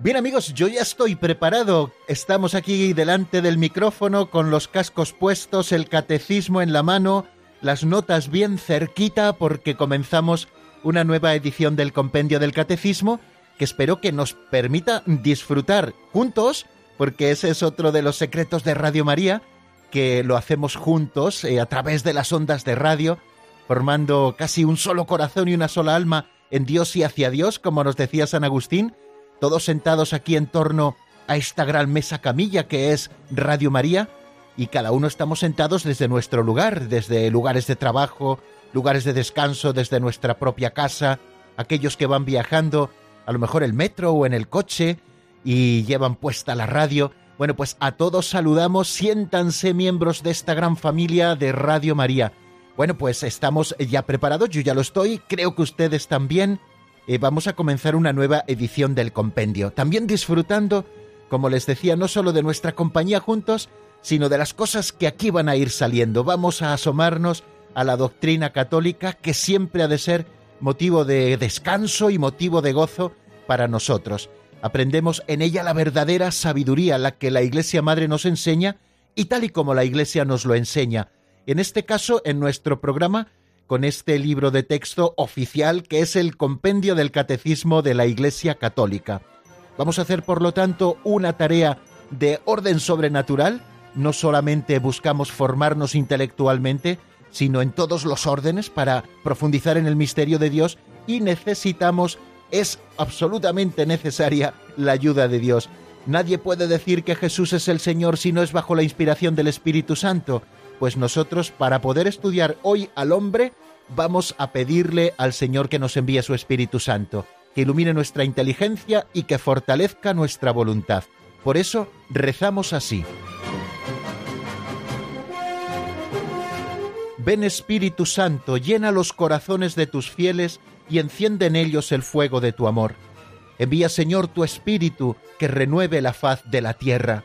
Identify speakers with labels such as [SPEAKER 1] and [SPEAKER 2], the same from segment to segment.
[SPEAKER 1] Bien amigos, yo ya estoy preparado. Estamos aquí delante del micrófono con los cascos puestos, el catecismo en la mano, las notas bien cerquita porque comenzamos una nueva edición del compendio del catecismo que espero que nos permita disfrutar juntos, porque ese es otro de los secretos de Radio María, que lo hacemos juntos eh, a través de las ondas de radio, formando casi un solo corazón y una sola alma en Dios y hacia Dios, como nos decía San Agustín, todos sentados aquí en torno a esta gran mesa camilla que es Radio María, y cada uno estamos sentados desde nuestro lugar, desde lugares de trabajo, lugares de descanso, desde nuestra propia casa, aquellos que van viajando, a lo mejor el metro o en el coche, y llevan puesta la radio. Bueno, pues a todos saludamos, siéntanse miembros de esta gran familia de Radio María. Bueno, pues estamos ya preparados, yo ya lo estoy, creo que ustedes también. Eh, vamos a comenzar una nueva edición del compendio. También disfrutando, como les decía, no solo de nuestra compañía juntos, sino de las cosas que aquí van a ir saliendo. Vamos a asomarnos a la doctrina católica que siempre ha de ser motivo de descanso y motivo de gozo para nosotros. Aprendemos en ella la verdadera sabiduría, la que la Iglesia Madre nos enseña y tal y como la Iglesia nos lo enseña. En este caso, en nuestro programa, con este libro de texto oficial que es el Compendio del Catecismo de la Iglesia Católica. Vamos a hacer, por lo tanto, una tarea de orden sobrenatural. No solamente buscamos formarnos intelectualmente, sino en todos los órdenes para profundizar en el misterio de Dios y necesitamos, es absolutamente necesaria la ayuda de Dios. Nadie puede decir que Jesús es el Señor si no es bajo la inspiración del Espíritu Santo. Pues nosotros, para poder estudiar hoy al hombre, vamos a pedirle al Señor que nos envíe su Espíritu Santo, que ilumine nuestra inteligencia y que fortalezca nuestra voluntad. Por eso rezamos así. Ven Espíritu Santo, llena los corazones de tus fieles y enciende en ellos el fuego de tu amor. Envía Señor tu Espíritu que renueve la faz de la tierra.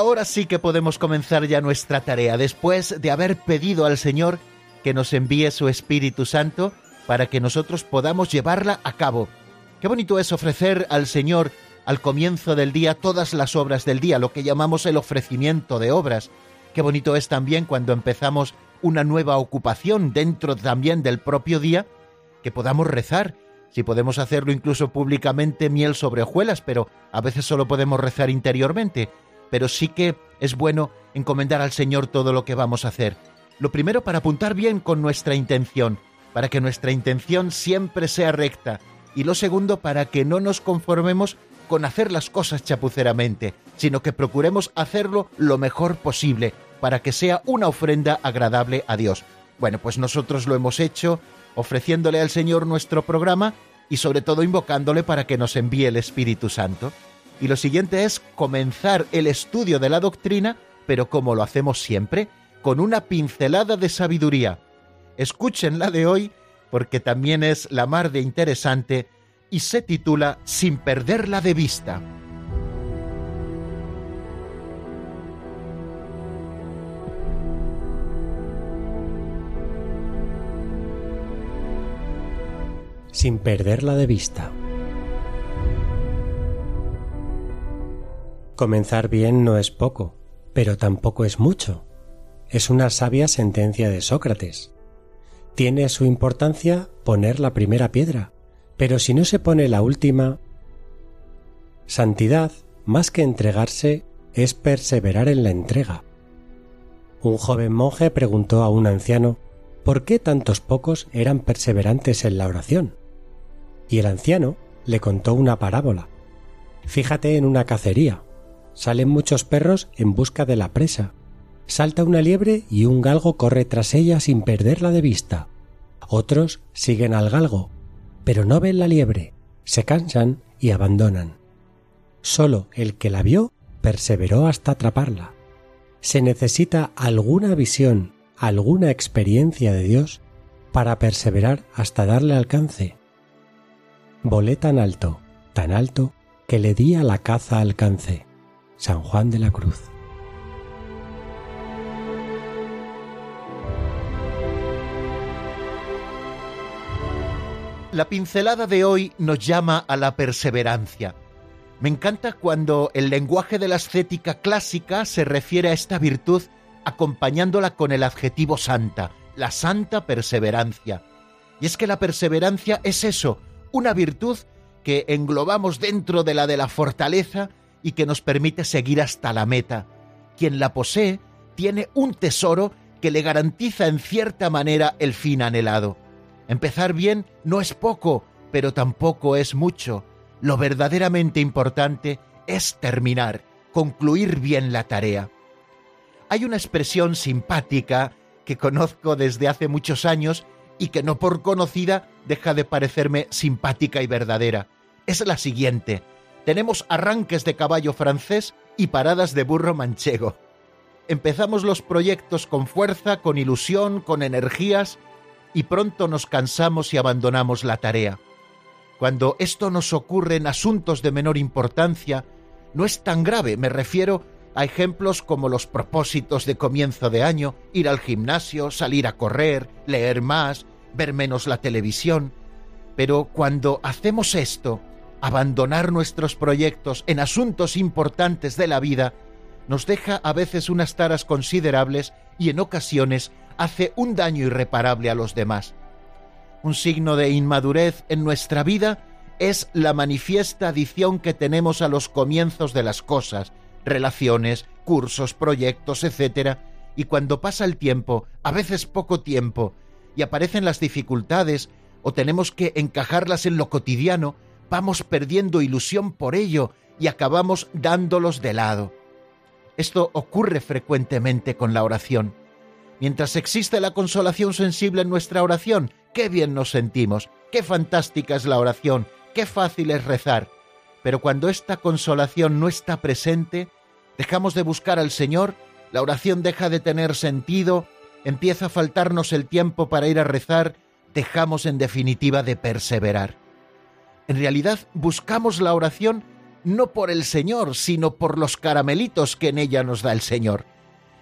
[SPEAKER 1] Ahora sí que podemos comenzar ya nuestra tarea, después de haber pedido al Señor que nos envíe su Espíritu Santo para que nosotros podamos llevarla a cabo. Qué bonito es ofrecer al Señor al comienzo del día todas las obras del día, lo que llamamos el ofrecimiento de obras. Qué bonito es también cuando empezamos una nueva ocupación dentro también del propio día, que podamos rezar. Si podemos hacerlo incluso públicamente, miel sobre hojuelas, pero a veces solo podemos rezar interiormente pero sí que es bueno encomendar al Señor todo lo que vamos a hacer. Lo primero para apuntar bien con nuestra intención, para que nuestra intención siempre sea recta, y lo segundo para que no nos conformemos con hacer las cosas chapuceramente, sino que procuremos hacerlo lo mejor posible, para que sea una ofrenda agradable a Dios. Bueno, pues nosotros lo hemos hecho ofreciéndole al Señor nuestro programa y sobre todo invocándole para que nos envíe el Espíritu Santo. Y lo siguiente es comenzar el estudio de la doctrina, pero como lo hacemos siempre, con una pincelada de sabiduría. Escuchen la de hoy porque también es la mar de interesante y se titula Sin perderla de vista.
[SPEAKER 2] Sin perderla de vista. Comenzar bien no es poco, pero tampoco es mucho. Es una sabia sentencia de Sócrates. Tiene su importancia poner la primera piedra, pero si no se pone la última... Santidad, más que entregarse, es perseverar en la entrega. Un joven monje preguntó a un anciano por qué tantos pocos eran perseverantes en la oración. Y el anciano le contó una parábola. Fíjate en una cacería. Salen muchos perros en busca de la presa. Salta una liebre y un galgo corre tras ella sin perderla de vista. Otros siguen al galgo, pero no ven la liebre, se cansan y abandonan. Solo el que la vio perseveró hasta atraparla. Se necesita alguna visión, alguna experiencia de Dios para perseverar hasta darle alcance. Volé tan alto, tan alto, que le di a la caza alcance. San Juan de la Cruz.
[SPEAKER 1] La pincelada de hoy nos llama a la perseverancia. Me encanta cuando el lenguaje de la ascética clásica se refiere a esta virtud acompañándola con el adjetivo santa, la santa perseverancia. Y es que la perseverancia es eso, una virtud que englobamos dentro de la de la fortaleza y que nos permite seguir hasta la meta. Quien la posee tiene un tesoro que le garantiza en cierta manera el fin anhelado. Empezar bien no es poco, pero tampoco es mucho. Lo verdaderamente importante es terminar, concluir bien la tarea. Hay una expresión simpática que conozco desde hace muchos años y que no por conocida deja de parecerme simpática y verdadera. Es la siguiente. Tenemos arranques de caballo francés y paradas de burro manchego. Empezamos los proyectos con fuerza, con ilusión, con energías, y pronto nos cansamos y abandonamos la tarea. Cuando esto nos ocurre en asuntos de menor importancia, no es tan grave, me refiero a ejemplos como los propósitos de comienzo de año, ir al gimnasio, salir a correr, leer más, ver menos la televisión. Pero cuando hacemos esto, abandonar nuestros proyectos en asuntos importantes de la vida, nos deja a veces unas taras considerables y en ocasiones hace un daño irreparable a los demás. Un signo de inmadurez en nuestra vida es la manifiesta adición que tenemos a los comienzos de las cosas, relaciones, cursos, proyectos, etc. Y cuando pasa el tiempo, a veces poco tiempo, y aparecen las dificultades o tenemos que encajarlas en lo cotidiano, vamos perdiendo ilusión por ello y acabamos dándolos de lado. Esto ocurre frecuentemente con la oración. Mientras existe la consolación sensible en nuestra oración, qué bien nos sentimos, qué fantástica es la oración, qué fácil es rezar. Pero cuando esta consolación no está presente, dejamos de buscar al Señor, la oración deja de tener sentido, empieza a faltarnos el tiempo para ir a rezar, dejamos en definitiva de perseverar. En realidad buscamos la oración no por el Señor, sino por los caramelitos que en ella nos da el Señor.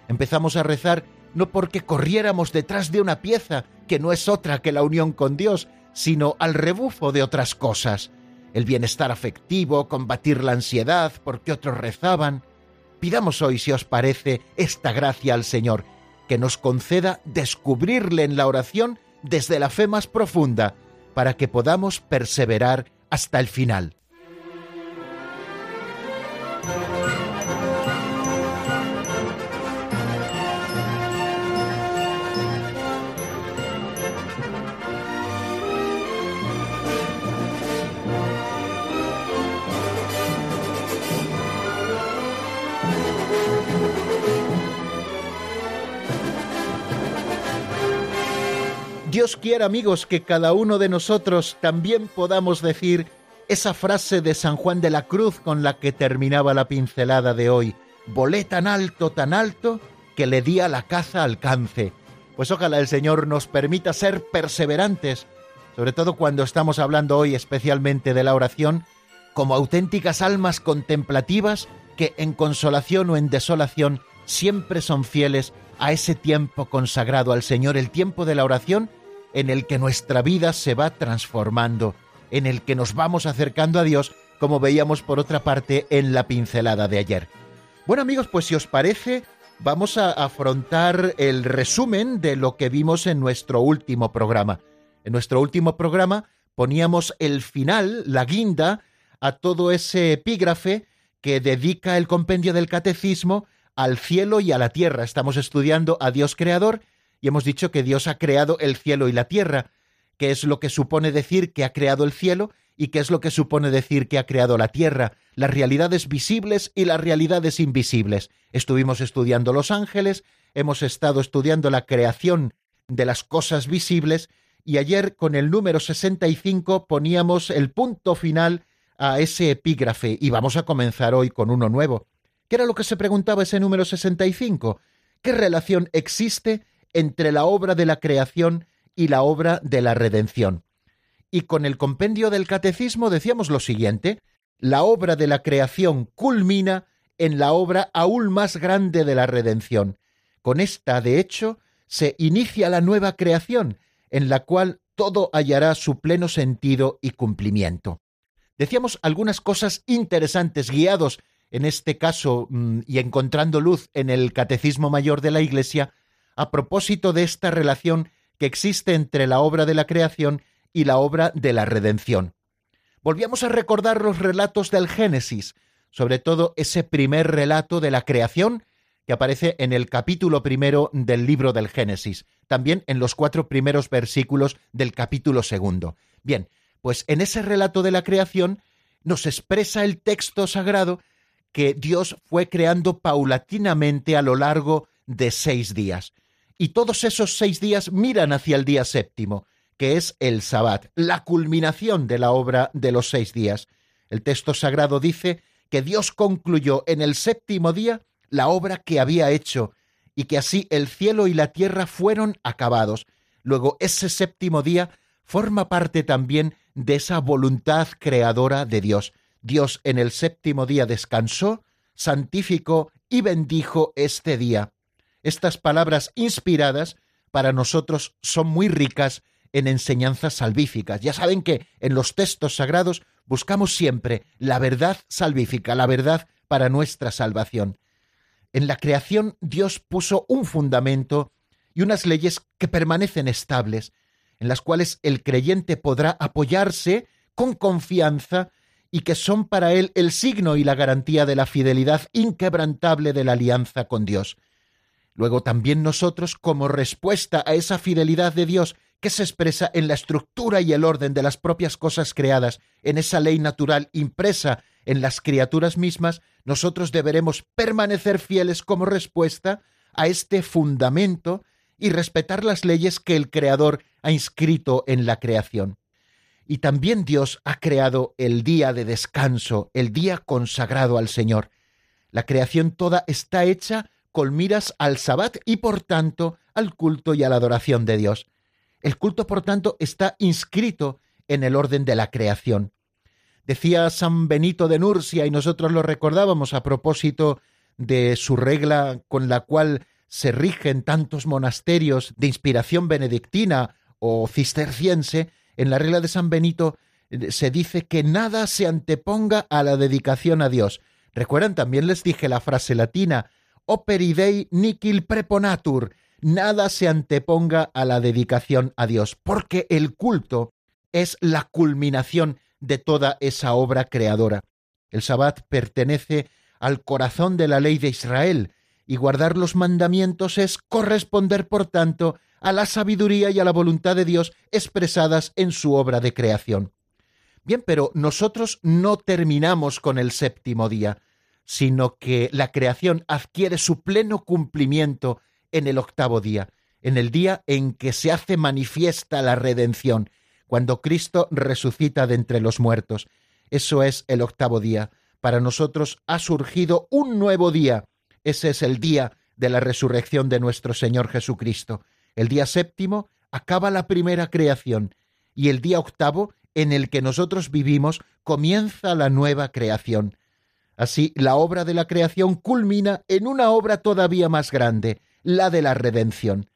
[SPEAKER 1] Empezamos a rezar no porque corriéramos detrás de una pieza que no es otra que la unión con Dios, sino al rebufo de otras cosas, el bienestar afectivo, combatir la ansiedad, porque otros rezaban. Pidamos hoy, si os parece, esta gracia al Señor, que nos conceda descubrirle en la oración desde la fe más profunda, para que podamos perseverar hasta el final. Dios quiera, amigos, que cada uno de nosotros también podamos decir esa frase de San Juan de la Cruz con la que terminaba la pincelada de hoy. Volé tan alto, tan alto, que le di a la caza alcance. Pues ojalá el Señor nos permita ser perseverantes sobre todo cuando estamos hablando hoy especialmente de la oración, como auténticas almas contemplativas que en consolación o en desolación siempre son fieles a ese tiempo consagrado al Señor, el tiempo de la oración en el que nuestra vida se va transformando, en el que nos vamos acercando a Dios, como veíamos por otra parte en la pincelada de ayer. Bueno amigos, pues si os parece, vamos a afrontar el resumen de lo que vimos en nuestro último programa. En nuestro último programa poníamos el final, la guinda, a todo ese epígrafe que dedica el compendio del catecismo al cielo y a la tierra. Estamos estudiando a Dios creador y hemos dicho que Dios ha creado el cielo y la tierra, que es lo que supone decir que ha creado el cielo y qué es lo que supone decir que ha creado la tierra, las realidades visibles y las realidades invisibles. Estuvimos estudiando los ángeles, hemos estado estudiando la creación de las cosas visibles y ayer con el número 65 poníamos el punto final a ese epígrafe y vamos a comenzar hoy con uno nuevo. ¿Qué era lo que se preguntaba ese número 65? ¿Qué relación existe entre la obra de la creación y la obra de la redención? y con el compendio del catecismo decíamos lo siguiente, la obra de la creación culmina en la obra aún más grande de la redención. Con esta, de hecho, se inicia la nueva creación, en la cual todo hallará su pleno sentido y cumplimiento. Decíamos algunas cosas interesantes, guiados en este caso mm, y encontrando luz en el Catecismo Mayor de la Iglesia, a propósito de esta relación que existe entre la obra de la creación y la obra de la redención. Volvíamos a recordar los relatos del Génesis, sobre todo ese primer relato de la creación que aparece en el capítulo primero del libro del Génesis, también en los cuatro primeros versículos del capítulo segundo. Bien, pues en ese relato de la creación nos expresa el texto sagrado que Dios fue creando paulatinamente a lo largo de seis días. Y todos esos seis días miran hacia el día séptimo, que es el Sabbat, la culminación de la obra de los seis días. El texto sagrado dice que Dios concluyó en el séptimo día la obra que había hecho y que así el cielo y la tierra fueron acabados. Luego ese séptimo día forma parte también de esa voluntad creadora de Dios. Dios en el séptimo día descansó, santificó y bendijo este día. Estas palabras inspiradas para nosotros son muy ricas en enseñanzas salvíficas. Ya saben que en los textos sagrados buscamos siempre la verdad salvífica, la verdad para nuestra salvación. En la creación Dios puso un fundamento y unas leyes que permanecen estables, en las cuales el creyente podrá apoyarse con confianza y que son para él el signo y la garantía de la fidelidad inquebrantable de la alianza con Dios. Luego también nosotros, como respuesta a esa fidelidad de Dios que se expresa en la estructura y el orden de las propias cosas creadas, en esa ley natural impresa en las criaturas mismas, nosotros deberemos permanecer fieles como respuesta a este fundamento y respetar las leyes que el Creador ha inscrito en la creación. Y también Dios ha creado el día de descanso, el día consagrado al Señor. La creación toda está hecha con miras al Sabbat y por tanto al culto y a la adoración de Dios. El culto, por tanto, está inscrito en el orden de la creación. Decía San Benito de Nursia, y nosotros lo recordábamos a propósito de su regla con la cual se rigen tantos monasterios de inspiración benedictina o cisterciense, en la regla de San Benito eh, se dice que nada se anteponga a la dedicación a Dios. Recuerdan, también les dije la frase latina, operi dei nihil preponatur, nada se anteponga a la dedicación a Dios, porque el culto es la culminación de toda esa obra creadora. El sabbat pertenece al corazón de la ley de Israel, y guardar los mandamientos es corresponder, por tanto, a la sabiduría y a la voluntad de Dios expresadas en su obra de creación. Bien, pero nosotros no terminamos con el séptimo día, sino que la creación adquiere su pleno cumplimiento en el octavo día, en el día en que se hace manifiesta la redención, cuando Cristo resucita de entre los muertos. Eso es el octavo día. Para nosotros ha surgido un nuevo día. Ese es el día de la resurrección de nuestro Señor Jesucristo. El día séptimo acaba la primera creación y el día octavo en el que nosotros vivimos comienza la nueva creación. Así, la obra de la creación culmina en una obra todavía más grande, la de la redención.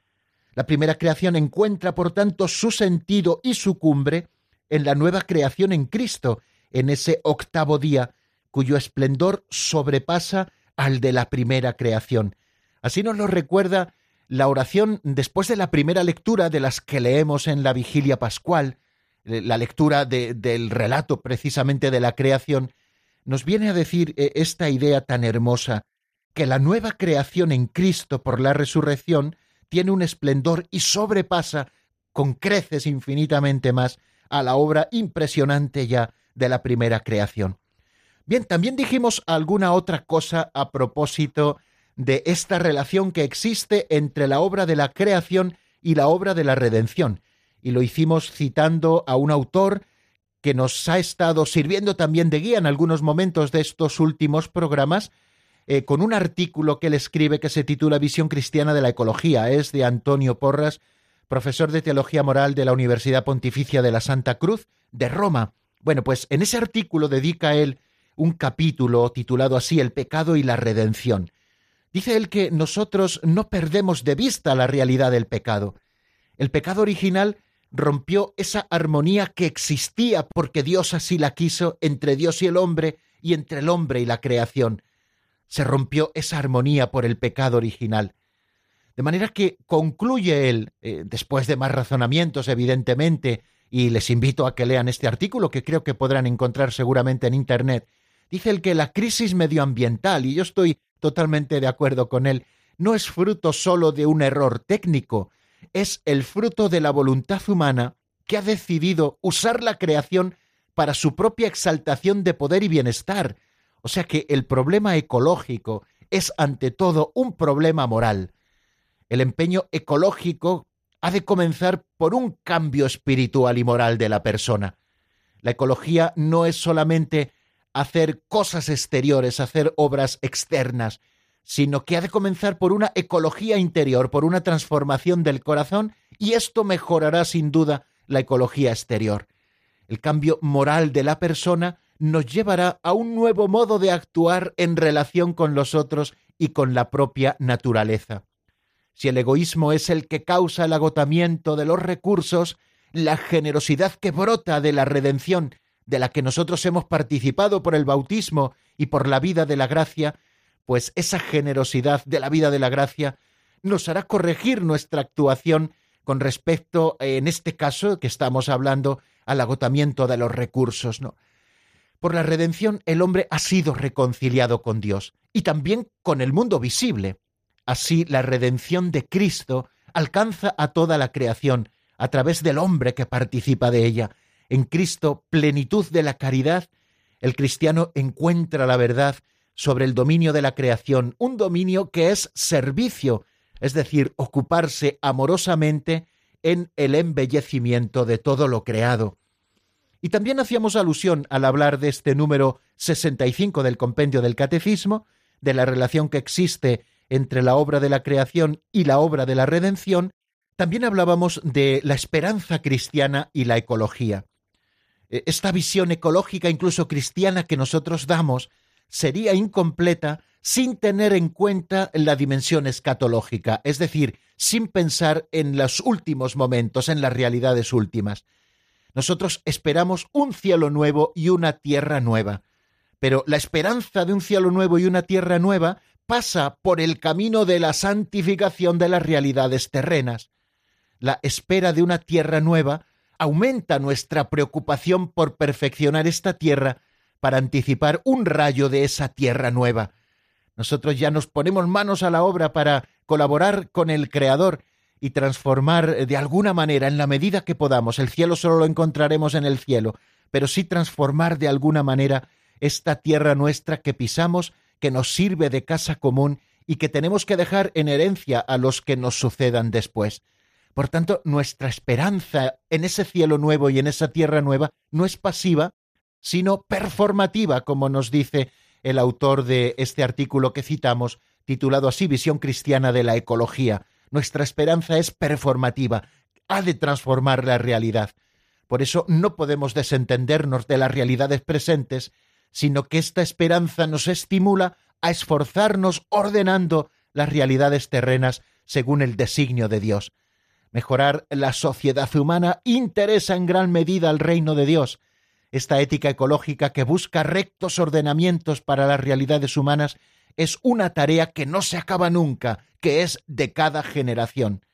[SPEAKER 1] La primera creación encuentra, por tanto, su sentido y su cumbre en la nueva creación en Cristo, en ese octavo día, cuyo esplendor sobrepasa al de la primera creación. Así nos lo recuerda la oración después de la primera lectura de las que leemos en la vigilia pascual, la lectura del relato precisamente de la creación, nos viene a decir eh, esta idea tan hermosa, que la nueva creación en Cristo por la resurrección tiene un esplendor y sobrepasa con creces infinitamente más a la obra impresionante ya de la primera creación. Bien, también dijimos alguna otra cosa a propósito de esta relación que existe entre la obra de la creación y la obra de la redención. Y lo hicimos citando a un autor que nos ha estado sirviendo también de guía en algunos momentos de estos últimos programas, eh, con un artículo que él escribe que se titula Visión Cristiana de la Ecología. Es de Antonio Porras, profesor de Teología Moral de la Universidad Pontificia de la Santa Cruz de Roma. Bueno, pues en ese artículo dedica él un capítulo titulado así El pecado y la redención. Dice él que nosotros no perdemos de vista la realidad del pecado. El pecado original rompió esa armonía que existía porque Dios así la quiso entre Dios y el hombre y entre el hombre y la creación. Se rompió esa armonía por el pecado original. De manera que concluye él, eh, después de más razonamientos, evidentemente, y les invito a que lean este artículo que creo que podrán encontrar seguramente en Internet, dice el que la crisis medioambiental, y yo estoy totalmente de acuerdo con él, no es fruto solo de un error técnico, es el fruto de la voluntad humana que ha decidido usar la creación para su propia exaltación de poder y bienestar. O sea que el problema ecológico es ante todo un problema moral. El empeño ecológico ha de comenzar por un cambio espiritual y moral de la persona. La ecología no es solamente hacer cosas exteriores, hacer obras externas, sino que ha de comenzar por una ecología interior, por una transformación del corazón, y esto mejorará sin duda la ecología exterior. El cambio moral de la persona nos llevará a un nuevo modo de actuar en relación con los otros y con la propia naturaleza. Si el egoísmo es el que causa el agotamiento de los recursos, la generosidad que brota de la redención de la que nosotros hemos participado por el bautismo y por la vida de la gracia, pues esa generosidad de la vida de la gracia nos hará corregir nuestra actuación con respecto, en este caso que estamos hablando, al agotamiento de los recursos, ¿no? Por la redención el hombre ha sido reconciliado con Dios y también con el mundo visible. Así la redención de Cristo alcanza a toda la creación a través del hombre que participa de ella, en Cristo plenitud de la caridad, el cristiano encuentra la verdad sobre el dominio de la creación, un dominio que es servicio, es decir, ocuparse amorosamente en el embellecimiento de todo lo creado. Y también hacíamos alusión al hablar de este número 65 del compendio del Catecismo, de la relación que existe entre la obra de la creación y la obra de la redención, también hablábamos de la esperanza cristiana y la ecología. Eh, esta visión ecológica, incluso cristiana, que nosotros damos, sería incompleta sin tener en cuenta la dimensión escatológica, es decir, sin pensar en los últimos momentos, en las realidades últimas. Nosotros esperamos un cielo nuevo y una tierra nueva, pero la esperanza de un cielo nuevo y una tierra nueva pasa por el camino de la santificación de las realidades terrenas. La espera de una tierra nueva aumenta nuestra preocupación por perfeccionar esta tierra para anticipar un rayo de esa tierra nueva. Nosotros ya nos ponemos manos a la obra para colaborar con el Creador y transformar de alguna manera, en la medida que podamos, el cielo solo lo encontraremos en el cielo, pero sí transformar de alguna manera esta tierra nuestra que pisamos, que nos sirve de casa común y que tenemos que dejar en herencia a los que nos sucedan después. Por tanto, nuestra esperanza en ese cielo nuevo y en esa tierra nueva no es pasiva, sino performativa, como nos dice el autor de este artículo que citamos, titulado así Visión Cristiana de la Ecología. Nuestra esperanza es performativa, ha de transformar la realidad. Por eso no podemos desentendernos de las realidades presentes, sino que esta esperanza nos estimula a esforzarnos ordenando las realidades terrenas según el designio de Dios. Mejorar la sociedad humana interesa en gran medida al reino de Dios. Esta ética ecológica que busca rectos ordenamientos para las realidades humanas es una tarea que no se acaba nunca, que es de cada generación.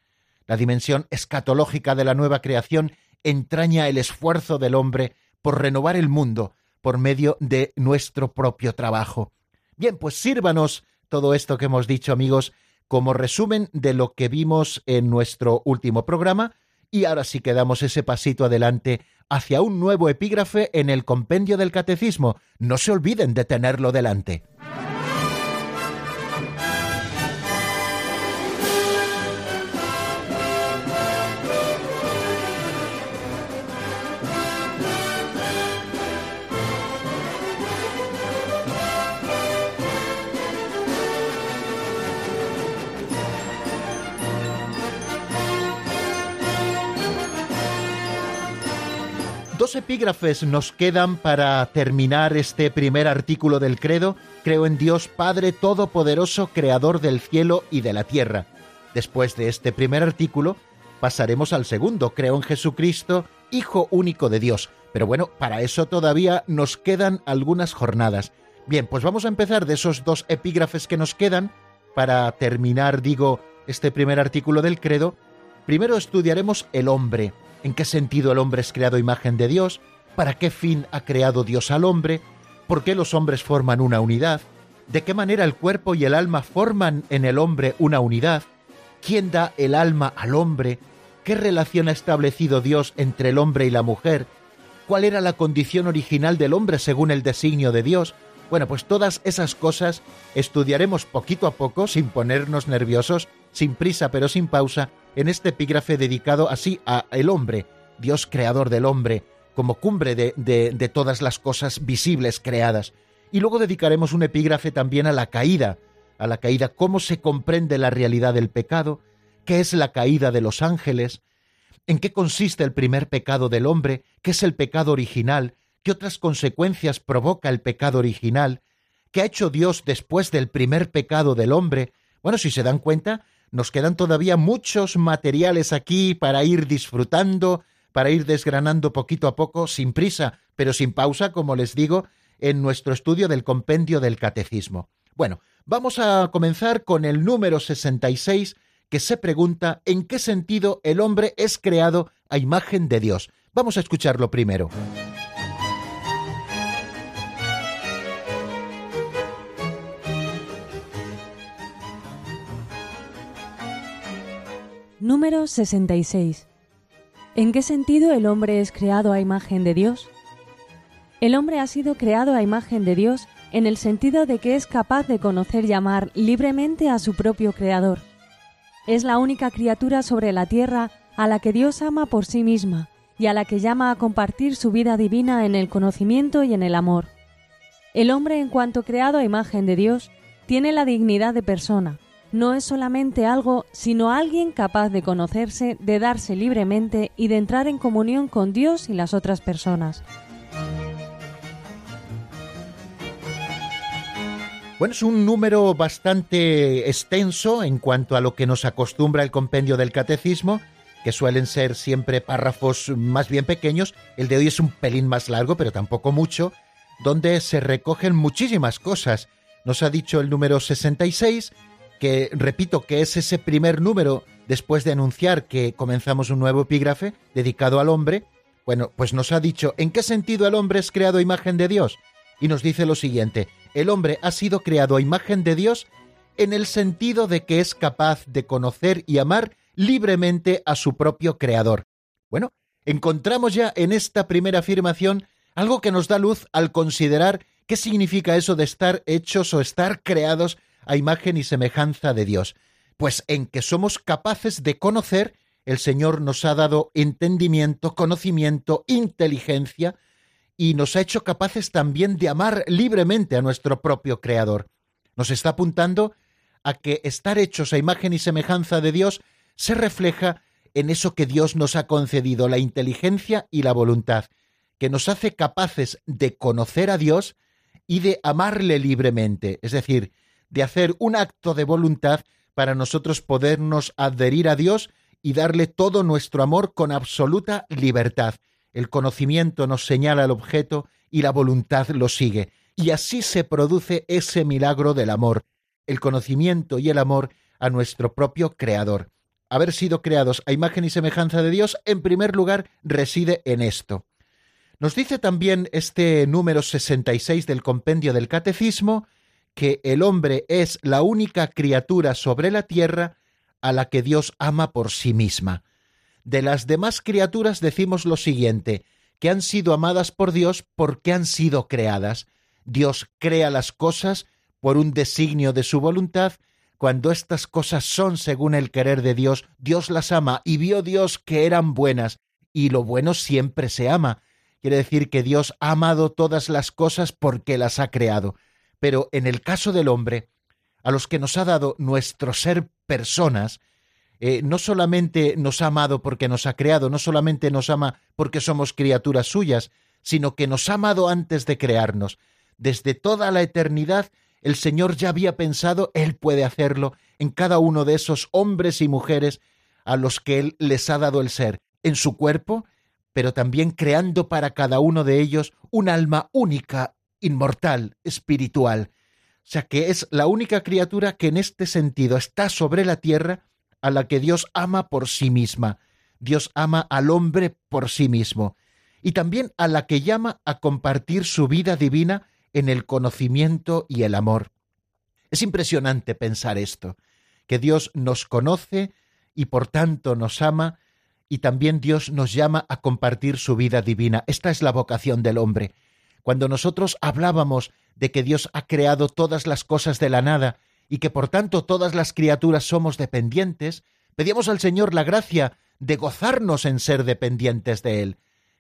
[SPEAKER 1] La dimensión escatológica de la nueva creación entraña el esfuerzo del hombre por renovar el mundo por medio de nuestro propio trabajo. Bien, pues sírvanos todo esto que hemos dicho, amigos, como resumen de lo que vimos en nuestro último programa y ahora sí que damos ese pasito adelante hacia un nuevo epígrafe en el compendio del catecismo. No se olviden de tenerlo delante. Epígrafes nos quedan para terminar este primer artículo del credo. Creo en Dios Padre Todopoderoso, Creador del cielo y de la tierra. Después de este primer artículo, pasaremos al segundo. Creo en Jesucristo, Hijo único de Dios. Pero bueno, para eso todavía nos quedan algunas jornadas. Bien, pues vamos a empezar de esos dos epígrafes que nos quedan para terminar, digo, este primer artículo del credo. Primero estudiaremos el hombre en qué sentido el hombre es creado imagen de Dios, para qué fin ha creado Dios al hombre, por qué los hombres forman una unidad, de qué manera el cuerpo y el alma forman en el hombre una unidad, quién da el alma al hombre, qué relación ha establecido Dios entre el hombre y la mujer, cuál era la condición original del hombre según el designio de Dios. Bueno, pues todas esas cosas estudiaremos poquito a poco, sin ponernos nerviosos, sin prisa pero sin pausa, en este epígrafe dedicado así a el hombre, Dios creador del hombre, como cumbre de, de, todas las cosas visibles creadas. Y luego dedicaremos un epígrafe también a la caída, a la caída, cómo se comprende la realidad del pecado, qué es la caída de los ángeles, en qué consiste el primer pecado del hombre, qué es el pecado original, qué otras consecuencias provoca el pecado original, qué ha hecho Dios después del primer pecado del hombre. Bueno, si se dan cuenta, nos quedan todavía muchos materiales aquí para ir disfrutando, para ir desgranando poquito a poco, sin prisa, pero sin pausa, como les digo, en nuestro estudio del compendio del catecismo. Bueno, vamos a comenzar con el número 66, que se pregunta en qué sentido el hombre es creado a imagen de Dios. Vamos a escucharlo primero.
[SPEAKER 3] Número 66. ¿En qué sentido el hombre es creado a imagen de Dios? El hombre ha sido creado a imagen de Dios en el sentido de que es capaz de conocer y amar libremente a su propio Creador. Es la única criatura sobre la tierra a la que Dios ama por sí misma y a la que llama a compartir su vida divina en el conocimiento y en el amor. El hombre, en cuanto creado a imagen de Dios, tiene la dignidad de persona, no es solamente algo, sino alguien capaz de conocerse, de darse libremente y de entrar en comunión con Dios y las otras personas.
[SPEAKER 1] Bueno, es un número bastante extenso en cuanto a lo que nos acostumbra el compendio del catecismo, que suelen ser siempre párrafos más bien pequeños. El de hoy es un pelín más largo, pero tampoco mucho, donde se recogen muchísimas cosas. Nos ha dicho el número 66 que repito que es ese primer número después de anunciar que comenzamos un nuevo epígrafe dedicado al hombre, bueno, pues nos ha dicho en qué sentido el hombre es creado a imagen de Dios. Y nos dice lo siguiente, el hombre ha sido creado a imagen de Dios en el sentido de que es capaz de conocer y amar libremente a su propio creador. Bueno, encontramos ya en esta primera afirmación algo que nos da luz al considerar qué significa eso de estar hechos o estar creados a imagen y semejanza de Dios? Pues en que somos capaces de conocer, el Señor nos ha dado entendimiento, conocimiento, inteligencia, y nos ha hecho capaces también de amar libremente a nuestro propio Creador. Nos está apuntando a que estar hechos a imagen y semejanza de Dios se refleja en eso que Dios nos ha concedido, la inteligencia y la voluntad, que nos hace capaces de conocer a Dios y de amarle libremente, es decir, de hacer un acto de voluntad para nosotros podernos adherir a Dios y darle todo nuestro amor con absoluta libertad. El conocimiento nos señala el objeto y la voluntad lo sigue. Y así se produce ese milagro del amor, el conocimiento y el amor a nuestro propio Creador. Haber sido creados a imagen y semejanza de Dios, en primer lugar, reside en esto. Nos dice también este número 66 del compendio del Catecismo que el hombre es la única criatura sobre la tierra a la que Dios ama por sí misma. De las demás criaturas decimos lo siguiente, que han sido amadas por Dios porque han sido creadas. Dios crea las cosas por un designio de su voluntad. Cuando estas cosas son según el querer de Dios, Dios las ama y vio Dios que eran buenas, y lo bueno siempre se ama. Quiere decir que Dios ha amado todas las cosas porque las ha creado. Pero en el caso del hombre, a los que nos ha dado nuestro ser personas, eh, no solamente nos ha amado porque nos ha creado, no solamente nos ama porque somos criaturas suyas, sino que nos ha amado antes de crearnos. Desde toda la eternidad, el Señor ya había pensado, Él puede hacerlo en cada uno de esos hombres y mujeres a los que Él les ha dado el ser, en su cuerpo, pero también creando para cada uno de ellos un alma única inmortal, espiritual. O sea que es la única criatura que en este sentido está sobre la tierra a la que Dios ama por sí misma. Dios ama al hombre por sí mismo. Y también a la que llama a compartir su vida divina en el conocimiento y el amor. Es impresionante pensar esto, que Dios nos conoce y por tanto nos ama, y también Dios nos llama a compartir su vida divina. Esta es la vocación del hombre. Cuando nosotros hablábamos de que Dios ha creado todas las cosas de la nada y que por tanto todas las criaturas somos dependientes, pedíamos al Señor la gracia de gozarnos en ser dependientes de Él,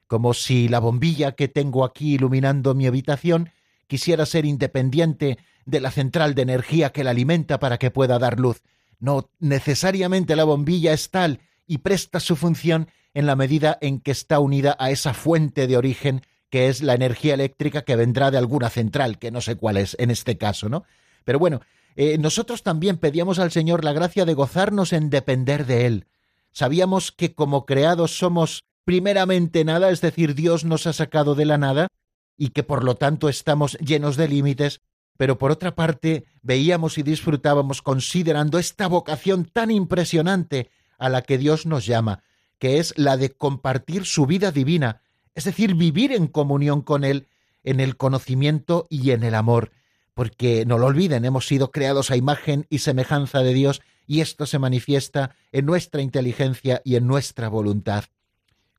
[SPEAKER 1] como si la bombilla que tengo aquí iluminando mi habitación quisiera ser independiente de la central de energía que la alimenta para que pueda dar luz. No necesariamente la bombilla es tal y presta su función en la medida en que está unida a esa fuente de origen que es la energía eléctrica que vendrá de alguna central, que no sé cuál es en este caso, ¿no? Pero bueno, eh, nosotros también pedíamos al Señor la gracia de gozarnos en depender de Él. Sabíamos que como creados somos primeramente nada, es decir, Dios nos ha sacado de la nada, y que por lo tanto estamos llenos de límites, pero por otra parte veíamos y disfrutábamos considerando esta vocación tan impresionante a la que Dios nos llama, que es la de compartir su vida divina, es decir, vivir en comunión con Él en el conocimiento y en el amor, porque no lo olviden, hemos sido creados a imagen y semejanza de Dios y esto se manifiesta en nuestra inteligencia y en nuestra voluntad.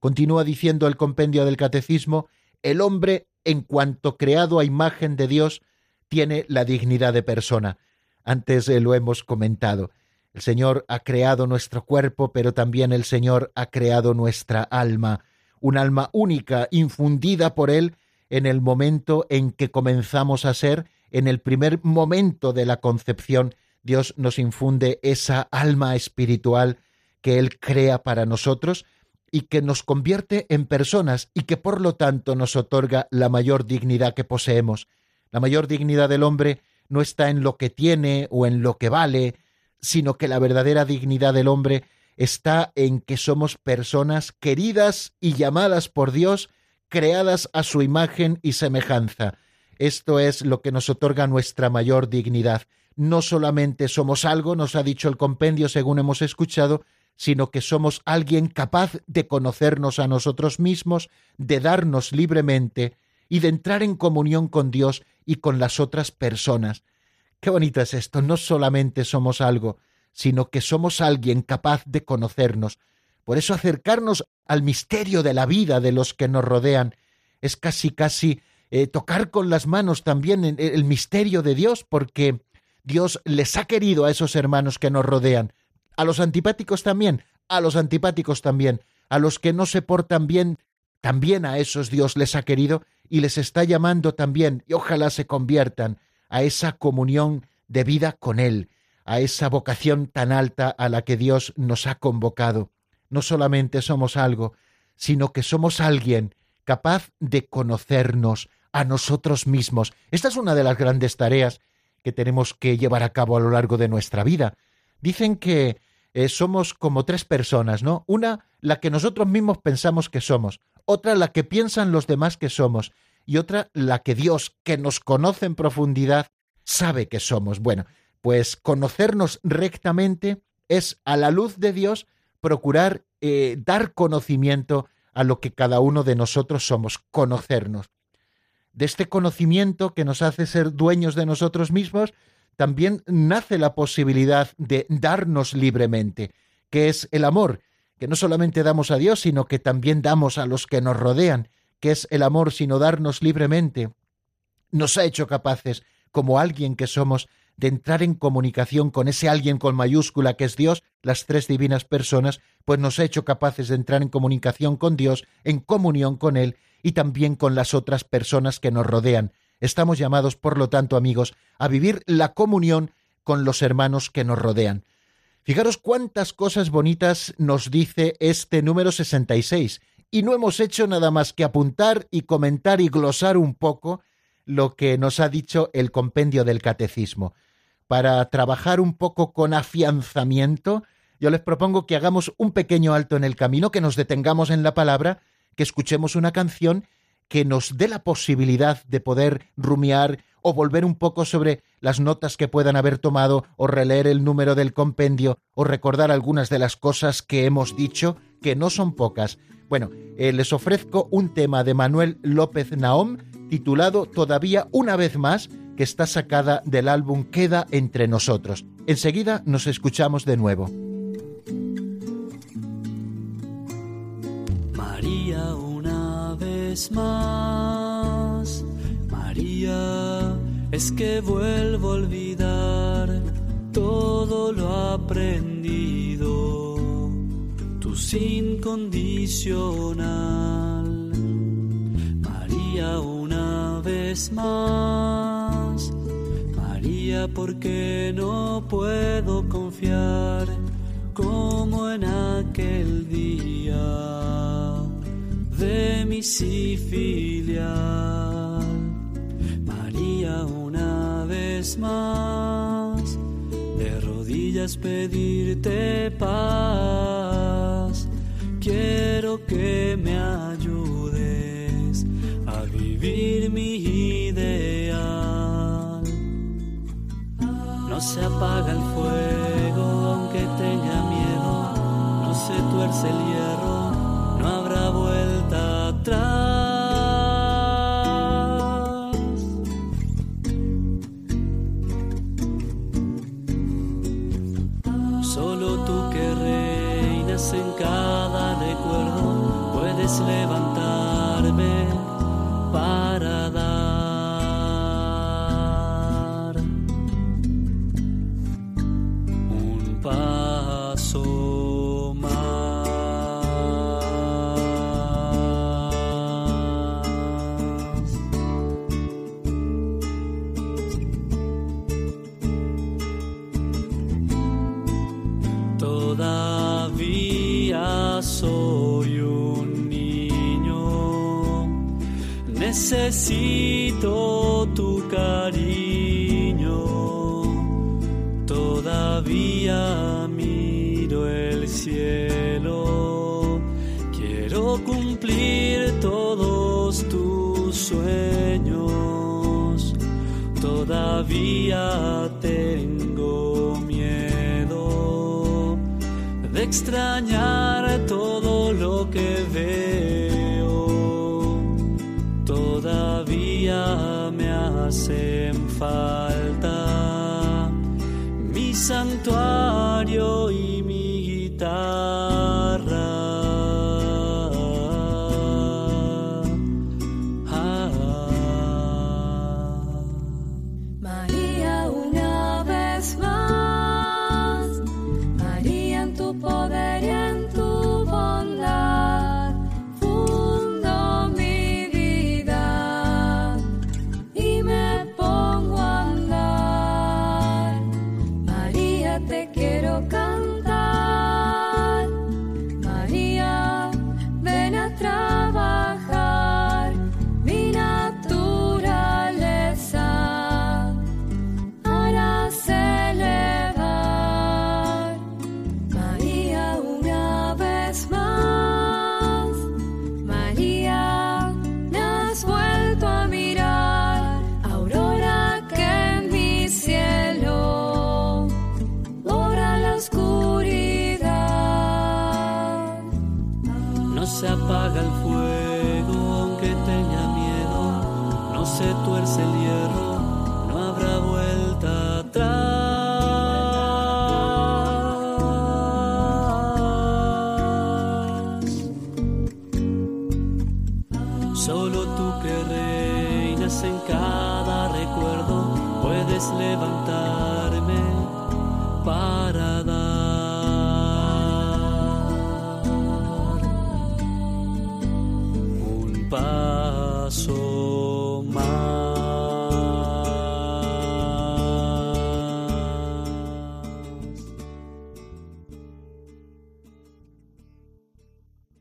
[SPEAKER 1] Continúa diciendo el compendio del Catecismo, el hombre, en cuanto creado a imagen de Dios, tiene la dignidad de persona. Antes eh, lo hemos comentado. El Señor ha creado nuestro cuerpo, pero también el Señor ha creado nuestra alma un alma única, infundida por Él en el momento en que comenzamos a ser, en el primer momento de la concepción, Dios nos infunde esa alma espiritual que Él crea para nosotros y que nos convierte en personas y que por lo tanto nos otorga la mayor dignidad que poseemos. La mayor dignidad del hombre no está en lo que tiene o en lo que vale, sino que la verdadera dignidad del hombre está en que somos personas queridas y llamadas por Dios, creadas a su imagen y semejanza. Esto es lo que nos otorga nuestra mayor dignidad. No solamente somos algo, nos ha dicho el compendio según hemos escuchado, sino que somos alguien capaz de conocernos a nosotros mismos, de darnos libremente y de entrar en comunión con Dios y con las otras personas. Qué bonito es esto, no solamente somos algo, sino que somos alguien capaz de conocernos. Por eso acercarnos al misterio de la vida de los que nos rodean es casi casi eh, tocar con las manos también el misterio de Dios, porque Dios les ha querido a esos hermanos que nos rodean, a los antipáticos también, a los antipáticos también, a los que no se portan bien, también a esos Dios les ha querido y les está llamando también, y ojalá se conviertan a esa comunión de vida con Él, a esa vocación tan alta a la que Dios nos ha convocado. no solamente somos algo, sino que somos alguien capaz de conocernos a nosotros mismos. Esta es una de las grandes tareas que tenemos que llevar a cabo a lo largo de nuestra vida. Dicen que eh, somos como tres personas, ¿no? Una, la que nosotros mismos pensamos que somos, otra, la que piensan los demás que somos, y otra, la que Dios, que nos conoce en profundidad, sabe que somos. Bueno, pues conocernos rectamente es, a la luz de Dios, procurar eh, dar conocimiento a lo que cada uno de nosotros somos, conocernos. De este conocimiento que nos hace ser dueños de nosotros mismos, también nace la posibilidad de darnos libremente, que es el amor, que no solamente damos a Dios, sino que también damos a los que nos rodean, que es el amor, sino darnos libremente. Nos ha hecho capaces, como alguien que somos, de entrar en comunicación con ese alguien con mayúscula que es Dios, las tres divinas personas, pues nos ha hecho capaces de entrar en comunicación con Dios, en comunión con Él y también con las otras personas que nos rodean. Estamos llamados, por lo tanto, amigos, a vivir la comunión con los hermanos que nos rodean. Fijaros cuántas cosas bonitas nos dice este número 66, y no hemos hecho nada más que apuntar y comentar y glosar un poco lo que nos ha dicho el compendio del catecismo para trabajar un poco con afianzamiento, yo les propongo que hagamos un pequeño alto en el camino, que nos detengamos en la palabra, que escuchemos una canción que nos dé la posibilidad de poder rumiar o volver un poco sobre las notas que puedan haber tomado o releer el número del compendio o recordar algunas de las cosas que hemos dicho, que no son pocas. Bueno, eh, les ofrezco un tema de Manuel López Naom titulado Todavía una vez más, que está sacada del álbum Queda entre nosotros. Enseguida nos escuchamos de nuevo.
[SPEAKER 4] María una vez más, María, es que vuelvo a olvidar todo lo aprendido, tu sin condicional. María una vez más porque no puedo confiar como en aquel día de mi filial. María una vez más, de rodillas pedirte paz. Quiero que me ayudes a vivir mi se apaga el fuego aunque tenga miedo, no se tuerce el hierro, no habrá vuelta atrás. Solo tú que reinas en cada recuerdo puedes levantarme necesito tu cariño. Todavía miro el cielo. Quiero cumplir todos tus sueños. Todavía tengo miedo de extrañar todo lo que veo me hacen falta. Mi santuario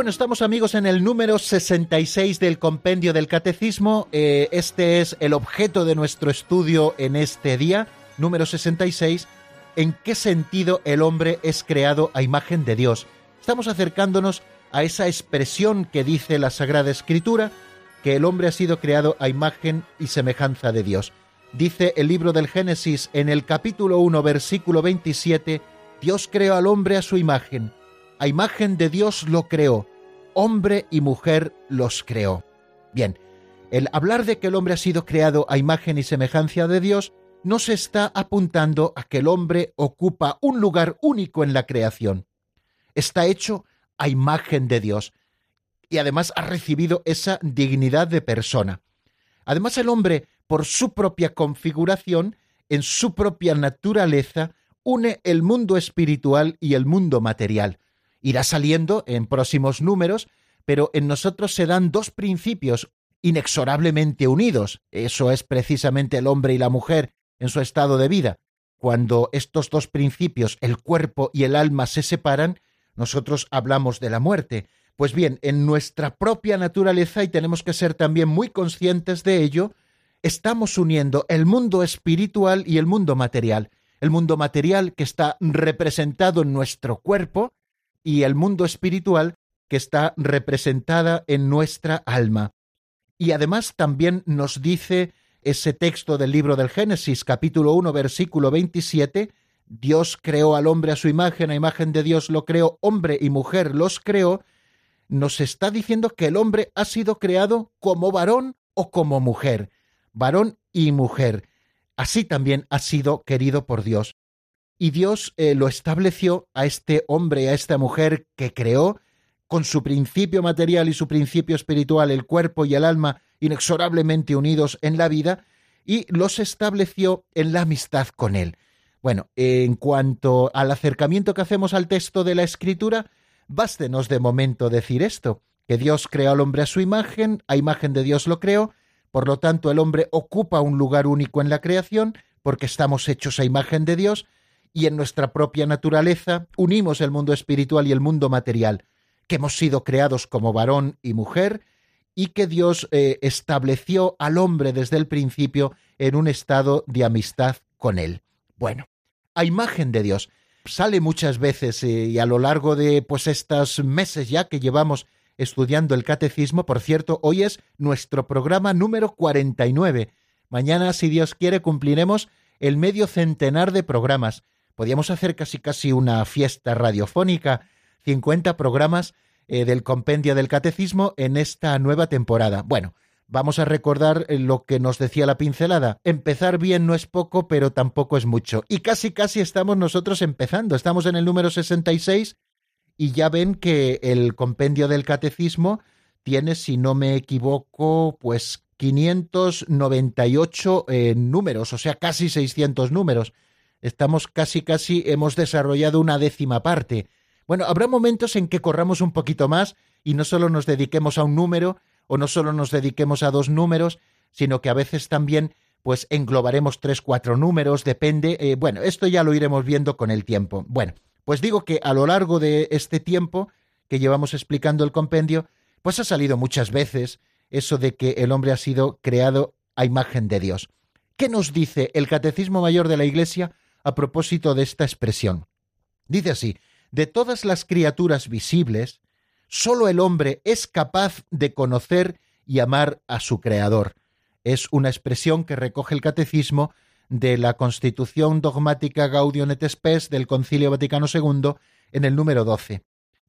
[SPEAKER 1] Bueno, estamos amigos en el número 66 del compendio del catecismo. Eh, este es el objeto de nuestro estudio en este día, número 66. ¿En qué sentido el hombre es creado a imagen de Dios? Estamos acercándonos a esa expresión que dice la Sagrada Escritura, que el hombre ha sido creado a imagen y semejanza de Dios. Dice el libro del Génesis en el capítulo 1, versículo 27, Dios creó al hombre a su imagen a imagen de Dios lo creó, hombre y mujer los creó. Bien, el hablar de que el hombre ha sido creado a imagen y semejanza de Dios no se está apuntando a que el hombre ocupa un lugar único en la creación. Está hecho a imagen de Dios y además ha recibido esa dignidad de persona. Además el hombre, por su propia configuración, en su propia naturaleza, une el mundo espiritual y el mundo material irá saliendo en próximos números, pero en nosotros se dan dos principios inexorablemente unidos. Eso es precisamente el hombre y la mujer en su estado de vida. Cuando estos dos principios, el cuerpo y el alma, se separan, nosotros hablamos de la muerte. Pues bien, en nuestra propia naturaleza, y tenemos que ser también muy conscientes de ello, estamos uniendo el mundo espiritual y el mundo material. El mundo material que está representado en nuestro cuerpo, y el mundo espiritual que está representada en nuestra alma. Y además también nos dice ese texto del libro del Génesis, capítulo 1, versículo 27, Dios creó al hombre a su imagen, a imagen de Dios lo creó, hombre y mujer los creó, nos está diciendo que el hombre ha sido creado como varón o como mujer, varón y mujer. Así también ha sido querido por Dios y Dios eh, lo estableció a este hombre, a esta mujer que creó, con su principio material y su principio espiritual, el cuerpo y el alma inexorablemente unidos en la vida, y los estableció en la amistad con Él. Bueno, en cuanto al acercamiento que hacemos al texto de la Escritura, bástenos de momento decir esto, que Dios creó al hombre a su imagen, a imagen de Dios lo creó, por lo tanto el hombre ocupa un lugar único en la creación, porque estamos hechos a imagen de Dios, y en nuestra propia naturaleza unimos el mundo espiritual y el mundo material, que hemos sido creados como varón y mujer y que Dios eh, estableció al hombre desde el principio en un estado de amistad con él. Bueno, a imagen de Dios. Sale muchas veces eh, y a lo largo de pues estos meses ya que llevamos estudiando el catecismo, por cierto, hoy es nuestro programa número 49. Mañana, si Dios quiere, cumpliremos el medio centenar de programas podíamos hacer casi casi una fiesta radiofónica, 50 programas eh, del compendio del catecismo en esta nueva temporada. Bueno, vamos a recordar eh, lo que nos decía la pincelada. Empezar bien no es poco, pero tampoco es mucho. Y casi casi estamos nosotros empezando. Estamos en el número 66 y ya ven que el compendio del catecismo tiene, si no me equivoco, pues 598 eh, números, o sea, casi 600 números estamos casi casi hemos desarrollado una décima parte. Bueno, habrá momentos en que corramos un poquito más y no solo nos dediquemos a un número o no solo nos dediquemos a dos números, sino que a veces también pues englobaremos tres, cuatro números, depende. Eh, bueno, esto ya lo iremos viendo con el tiempo. Bueno, pues digo que a lo largo de este tiempo que llevamos explicando el compendio, pues ha salido muchas veces eso de que el hombre ha sido creado a imagen de Dios. ¿Qué nos dice el Catecismo Mayor de la Iglesia a propósito de esta expresión? Dice así, de todas las criaturas visibles, sólo el hombre es capaz de conocer y amar a su Creador. Es una expresión que recoge el Catecismo de la Constitución Dogmática Gaudium et Spes del Concilio Vaticano II en el número 12.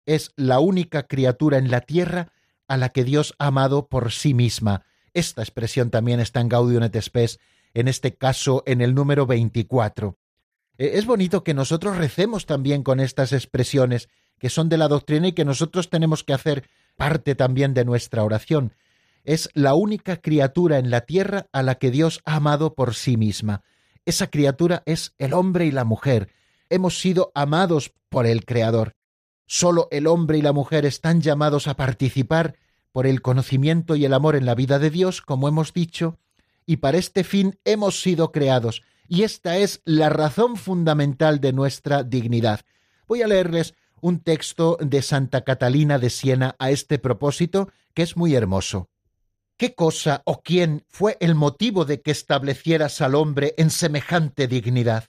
[SPEAKER 1] Es la única criatura en la tierra a la que Dios ha amado por sí misma. Esta expresión también está en Gaudium et Spes, en este caso en el número 24. E, es bonito que nosotros recemos también con estas expresiones que son de la doctrina y que nosotros tenemos que hacer parte también de nuestra oración. Es la única criatura en la tierra a la que Dios ha amado por sí misma. Esa criatura es el hombre y la mujer. Hemos sido amados por el Creador. Solo el hombre y la mujer están llamados a participar por el conocimiento y el amor en la vida de Dios, como hemos dicho, y para este fin hemos sido creados, y esta es la razón fundamental de nuestra dignidad. Voy a leerles un texto de Santa Catalina de Siena a este propósito, que es muy hermoso. ¿Qué cosa o quién fue el motivo de que establecieras al hombre en semejante dignidad?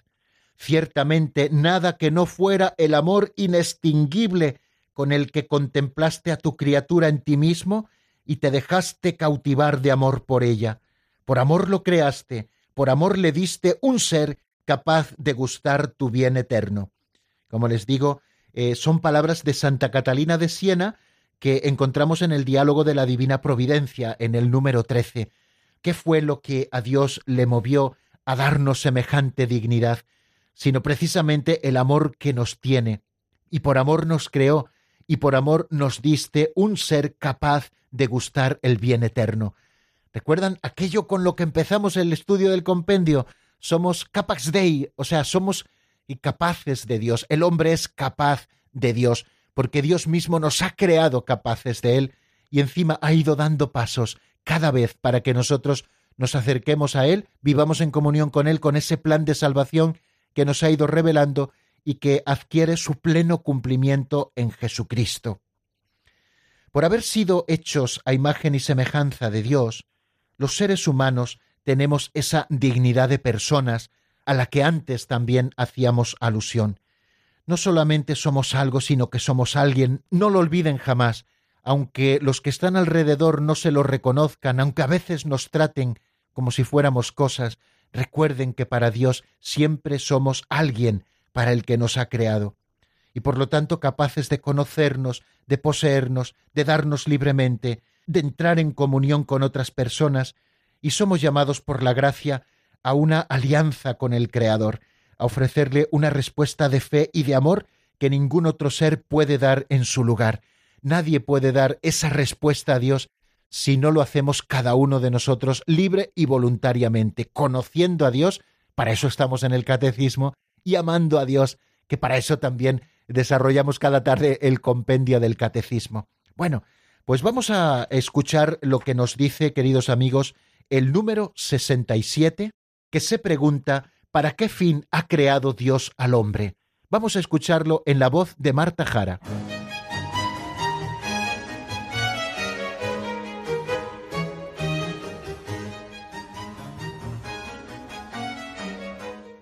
[SPEAKER 1] Ciertamente nada que no fuera el amor inextinguible con el que contemplaste a tu criatura en ti mismo y te dejaste cautivar de amor por ella. Por amor lo creaste, por amor le diste un ser capaz de gustar tu bien eterno. Como les digo, eh, son palabras de Santa Catalina de Siena, que encontramos en el diálogo de la Divina Providencia, en el número 13. ¿Qué fue lo que a Dios le movió a darnos semejante dignidad? Sino precisamente el amor que nos tiene. Y por amor nos creó, y por amor nos diste un ser capaz de gustar el bien eterno. ¿Recuerdan aquello con lo que empezamos el estudio del compendio? Somos capax dei, o sea, somos capaces de Dios. El hombre es capaz de Dios porque Dios mismo nos ha creado capaces de Él y encima ha ido dando pasos cada vez para que nosotros nos acerquemos a Él, vivamos en comunión con Él, con ese plan de salvación que nos ha ido revelando y que adquiere su pleno cumplimiento en Jesucristo. Por haber sido hechos a imagen y semejanza de Dios, los seres humanos tenemos esa dignidad de personas a la que antes también hacíamos alusión no solamente somos algo, sino que somos alguien. No lo olviden jamás, aunque los que están alrededor no se lo reconozcan, aunque a veces nos traten como si fuéramos cosas, recuerden que para Dios siempre somos alguien para el que nos ha creado, y por lo tanto capaces de conocernos, de poseernos, de darnos libremente, de entrar en comunión con otras personas, y somos llamados por la gracia a una alianza con el Creador, a ofrecerle una respuesta de fe y de amor que ningún otro ser puede dar en su lugar. Nadie puede dar esa respuesta a Dios si no lo hacemos cada uno de nosotros libre y voluntariamente, conociendo a Dios, para eso estamos en el catecismo, y amando a Dios, que para eso también desarrollamos cada tarde el compendio del catecismo. Bueno, pues vamos a escuchar lo que nos dice, queridos amigos, el número 67, que se pregunta ¿Para qué fin ha creado Dios al hombre? Vamos a escucharlo en la voz de Marta Jara.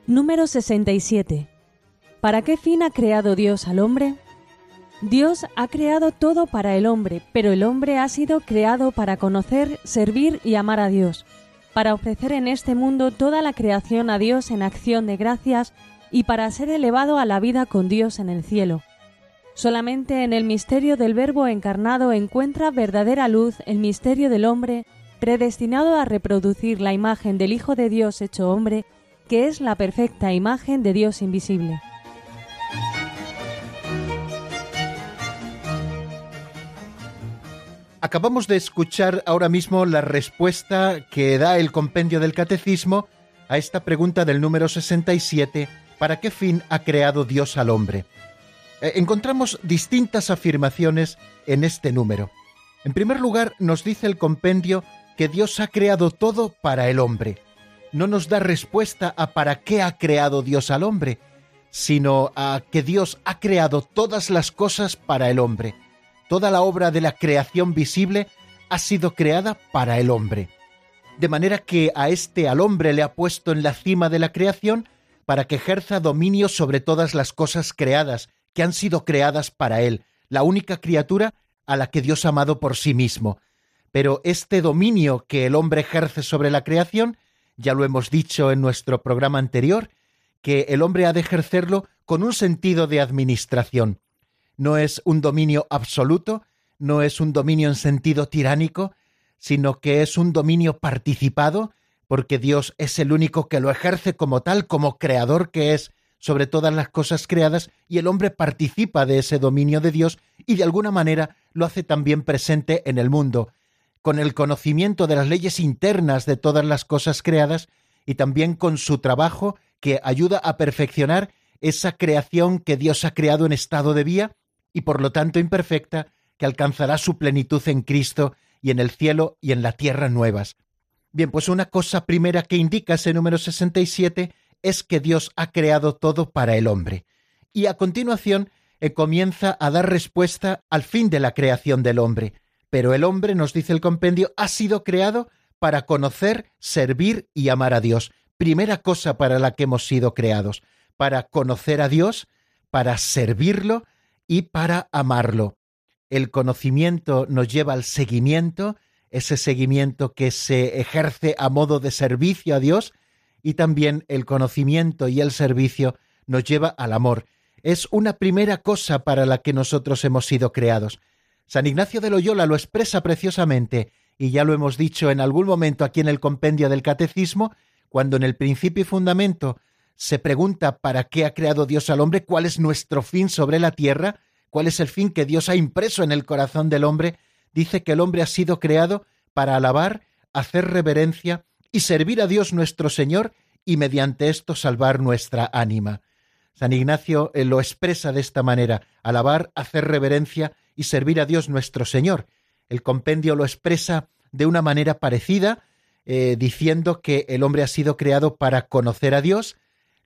[SPEAKER 3] Número 67. ¿Para qué fin ha creado Dios al hombre? Dios ha creado todo para el hombre, pero el hombre ha sido creado para conocer, servir y amar a Dios para ofrecer en este mundo toda la creación a Dios en acción de gracias y para ser elevado a la vida con Dios en el cielo. Solamente en el misterio del Verbo encarnado encuentra verdadera luz el misterio del hombre, predestinado a reproducir la imagen del Hijo de Dios hecho hombre, que es la perfecta imagen de Dios invisible.
[SPEAKER 1] Acabamos de escuchar ahora mismo la respuesta que da el compendio del catecismo a esta pregunta del número 67, ¿para qué fin ha creado Dios al hombre? Eh, encontramos distintas afirmaciones en este número. En primer lugar, nos dice el compendio que Dios ha creado todo para el hombre. No nos da respuesta a para qué ha creado Dios al hombre, sino a que Dios ha creado todas las cosas para el hombre toda la obra de la creación visible ha sido creada para el hombre. De manera que a este al hombre le ha puesto en la cima de la creación para que ejerza dominio sobre todas las cosas creadas, que han sido creadas para él, la única criatura a la que Dios ha amado por sí mismo. Pero este dominio que el hombre ejerce sobre la creación, ya lo hemos dicho en nuestro programa anterior, que el hombre ha de ejercerlo con un sentido de administración. No es un dominio absoluto, no es un dominio en sentido tiránico, sino que es un dominio participado, porque Dios es el único que lo ejerce como tal, como creador que es sobre todas las cosas creadas, y el hombre participa de ese dominio de Dios y de alguna manera lo hace también presente en el mundo, con el conocimiento de las leyes internas de todas las cosas creadas y también con su trabajo que ayuda a perfeccionar esa creación que Dios ha creado en estado de vía y por lo tanto imperfecta, que alcanzará su plenitud en Cristo y en el cielo y en la tierra nuevas. Bien, pues una cosa primera que indica ese número 67 es que Dios ha creado todo para el hombre. Y a continuación eh, comienza a dar respuesta al fin de la creación del hombre. Pero el hombre, nos dice el compendio, ha sido creado para conocer, servir y amar a Dios. Primera cosa para la que hemos sido creados, para conocer a Dios, para servirlo y para amarlo. El conocimiento nos lleva al seguimiento, ese seguimiento que se ejerce a modo de servicio a Dios, y también el conocimiento y el servicio nos lleva al amor. Es una primera cosa para la que nosotros hemos sido creados. San Ignacio de Loyola lo expresa preciosamente, y ya lo hemos dicho en algún momento aquí en el compendio del Catecismo, cuando en el principio y fundamento se pregunta para qué ha creado Dios al hombre, cuál es nuestro fin sobre la tierra, cuál es el fin que Dios ha impreso en el corazón del hombre, dice que el hombre ha sido creado para alabar, hacer reverencia y servir a Dios nuestro Señor y mediante esto salvar nuestra ánima. San Ignacio eh, lo expresa de esta manera, alabar, hacer reverencia y servir a Dios nuestro Señor. El compendio lo expresa de una manera parecida, eh, diciendo que el hombre ha sido creado para conocer a Dios.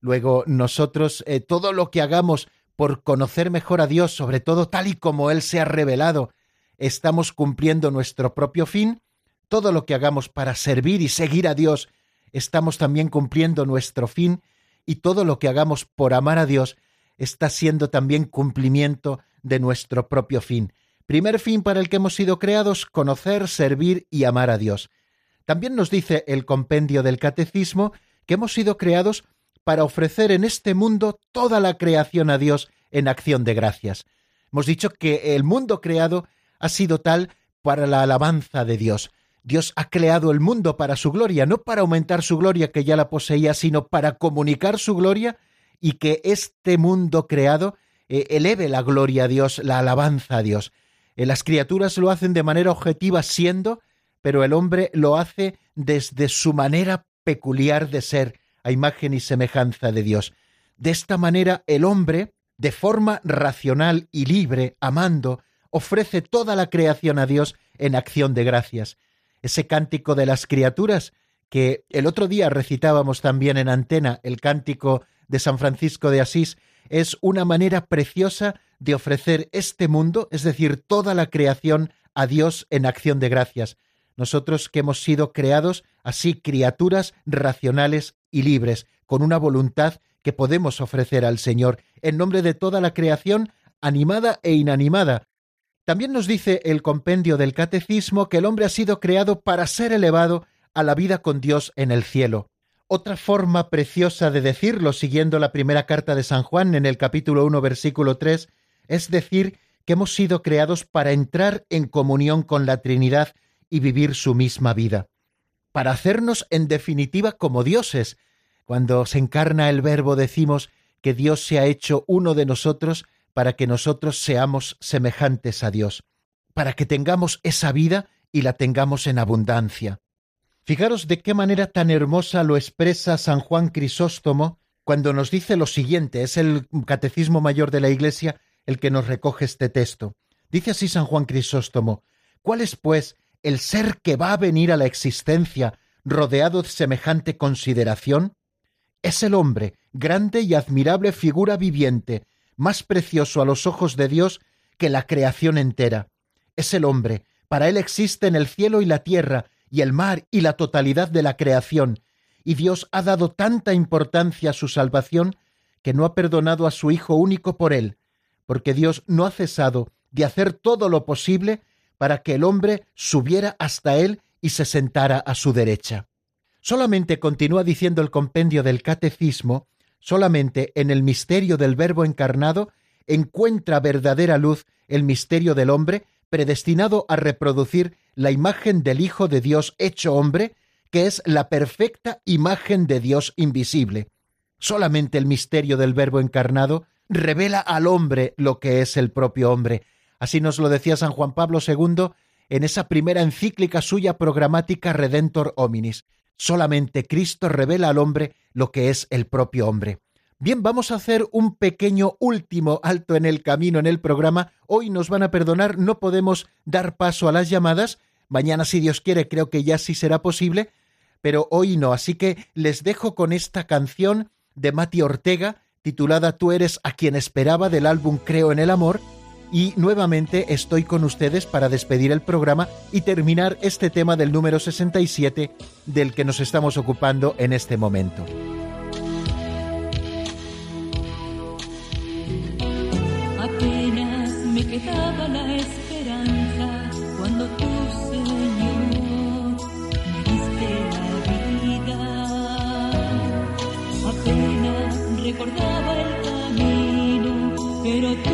[SPEAKER 1] Luego nosotros, eh, todo lo que hagamos por conocer mejor a Dios, sobre todo tal y como Él se ha revelado, estamos cumpliendo nuestro propio fin todo lo que hagamos para servir y seguir a Dios, estamos también cumpliendo nuestro fin y todo lo que hagamos por amar a Dios está siendo también cumplimiento de nuestro propio fin. Primer fin para el que hemos sido creados, conocer, servir y amar a Dios. También nos dice el compendio del Catecismo que hemos sido creados para ofrecer en este mundo toda la creación a Dios en acción de gracias. Hemos dicho que el mundo creado ha sido tal para la alabanza de Dios. Dios ha creado el mundo para su gloria, no para aumentar su gloria que ya la poseía, sino para comunicar su gloria y que este mundo creado eh, eleve la gloria a Dios, la alabanza a Dios. Eh, las criaturas lo hacen de manera objetiva siendo, pero el hombre lo hace desde su manera peculiar de ser, a imagen y semejanza de Dios. De esta manera el hombre, de forma racional y libre, amando, ofrece toda la creación a Dios en acción de gracias ese cántico de las criaturas que el otro día recitábamos también en antena, el cántico de San Francisco de Asís, es una manera preciosa de ofrecer este mundo, es decir, toda la creación a Dios en acción de gracias. Nosotros que hemos sido creados así criaturas racionales y libres, con una voluntad que podemos ofrecer al Señor en nombre de toda la creación, animada e inanimada, también nos dice el compendio del Catecismo que el hombre ha sido creado para ser elevado a la vida con Dios en el cielo. Otra forma preciosa de decirlo, siguiendo la primera carta de San Juan en el capítulo 1, versículo 3, es decir que hemos sido creados para entrar en comunión con la Trinidad y vivir su misma vida, para hacernos en definitiva como dioses. Cuando se encarna el Verbo decimos que Dios se ha hecho uno de nosotros para que nosotros seamos semejantes a Dios, para que tengamos esa vida y la tengamos en abundancia. Fijaros de qué manera tan hermosa lo expresa San Juan Crisóstomo cuando nos dice lo siguiente, es el Catecismo Mayor de la Iglesia el que nos recoge este texto. Dice así San Juan Crisóstomo, ¿cuál es, pues, el ser que va a venir a la existencia rodeado de semejante consideración? Es el hombre, grande y admirable figura viviente, más precioso a los ojos de Dios que la creación entera. es el hombre. Para él existen el cielo y la tierra, y el mar y la totalidad de la creación, y Dios ha dado tanta importancia a su salvación que no ha perdonado a su Hijo único por él, porque Dios no ha cesado de hacer todo lo posible para que el hombre subiera hasta él y se sentara a su derecha. Solamente continúa diciendo el compendio del catecismo, solamente en el misterio del Verbo encarnado encuentra verdadera luz el misterio del hombre predestinado a reproducir la imagen del Hijo de Dios hecho hombre, que es la perfecta imagen de Dios invisible. Solamente el misterio del Verbo encarnado revela al hombre lo que es el propio hombre. Así nos lo decía San Juan Pablo II en esa primera encíclica suya programática Redentor Hominis. Solamente Cristo revela al hombre lo que es el propio hombre. Bien, vamos a hacer un pequeño último alto en el camino en el programa. Hoy nos van a perdonar, no podemos dar paso a las llamadas. Mañana, si Dios quiere, creo que ya sí será posible, pero hoy no. Así que les dejo con esta canción de Mati Ortega, titulada Tú eres a quien esperaba del álbum Creo en el Amor, y nuevamente estoy con ustedes para despedir el programa y terminar este tema del número 67 del que nos estamos ocupando en este momento.
[SPEAKER 5] Apenas me quedaba la esperanza cuando tú, Señor, me diste la vida. Apenas recordaba el camino, pero tú,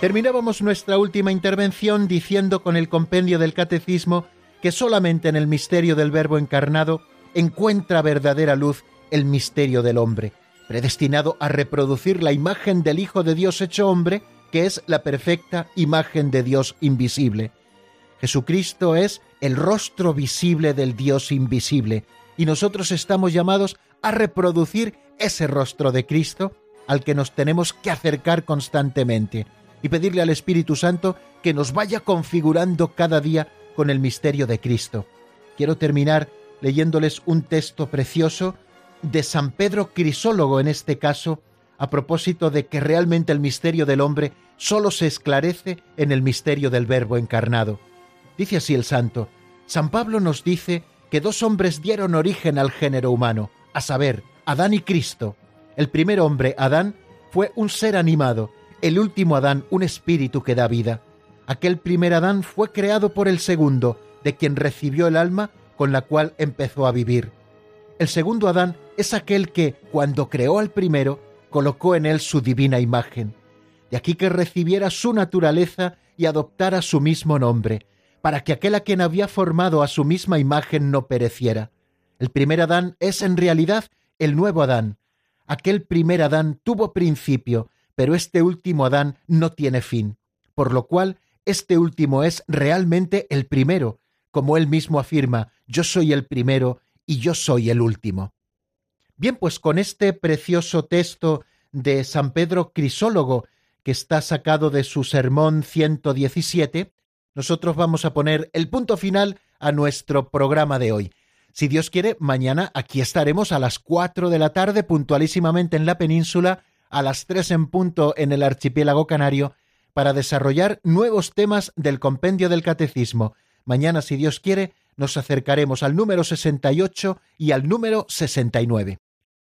[SPEAKER 1] Terminábamos nuestra última intervención diciendo con el compendio del catecismo que solamente en el misterio del Verbo encarnado encuentra verdadera luz el misterio del hombre, predestinado a reproducir la imagen del Hijo de Dios hecho hombre, que es la perfecta imagen de Dios invisible. Jesucristo es el rostro visible del Dios invisible, y nosotros estamos llamados a reproducir ese rostro de Cristo al que nos tenemos que acercar constantemente y pedirle al Espíritu Santo que nos vaya configurando cada día con el misterio de Cristo. Quiero terminar leyéndoles un texto precioso de San Pedro Crisólogo en este caso, a propósito de que realmente el misterio del hombre solo se esclarece en el misterio del Verbo encarnado. Dice así el santo, San Pablo nos dice que dos hombres dieron origen al género humano, a saber, Adán y Cristo. El primer hombre, Adán, fue un ser animado, el último Adán un espíritu que da vida. Aquel primer Adán fue creado por el segundo, de quien recibió el alma con la cual empezó a vivir. El segundo Adán es aquel que, cuando creó al primero, colocó en él su divina imagen. De aquí que recibiera su naturaleza y adoptara su mismo nombre, para que aquel a quien había formado a su misma imagen no pereciera. El primer Adán es en realidad el nuevo Adán. Aquel primer Adán tuvo principio, pero este último Adán no tiene fin, por lo cual este último es realmente el primero, como él mismo afirma, yo soy el primero y yo soy el último. Bien, pues con este precioso texto de San Pedro Crisólogo, que está sacado de su sermón 117, nosotros vamos a poner el punto final a nuestro programa de hoy. Si Dios quiere, mañana aquí estaremos a las 4 de la tarde, puntualísimamente en la península, a las 3 en punto en el archipiélago canario, para desarrollar nuevos temas del compendio del catecismo. Mañana, si Dios quiere, nos acercaremos al número 68 y al número 69.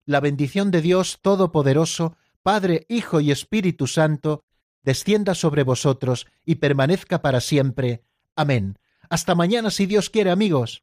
[SPEAKER 1] La bendición de Dios Todopoderoso, Padre, Hijo y Espíritu Santo, descienda sobre vosotros y permanezca para siempre. Amén. Hasta mañana, si Dios quiere, amigos.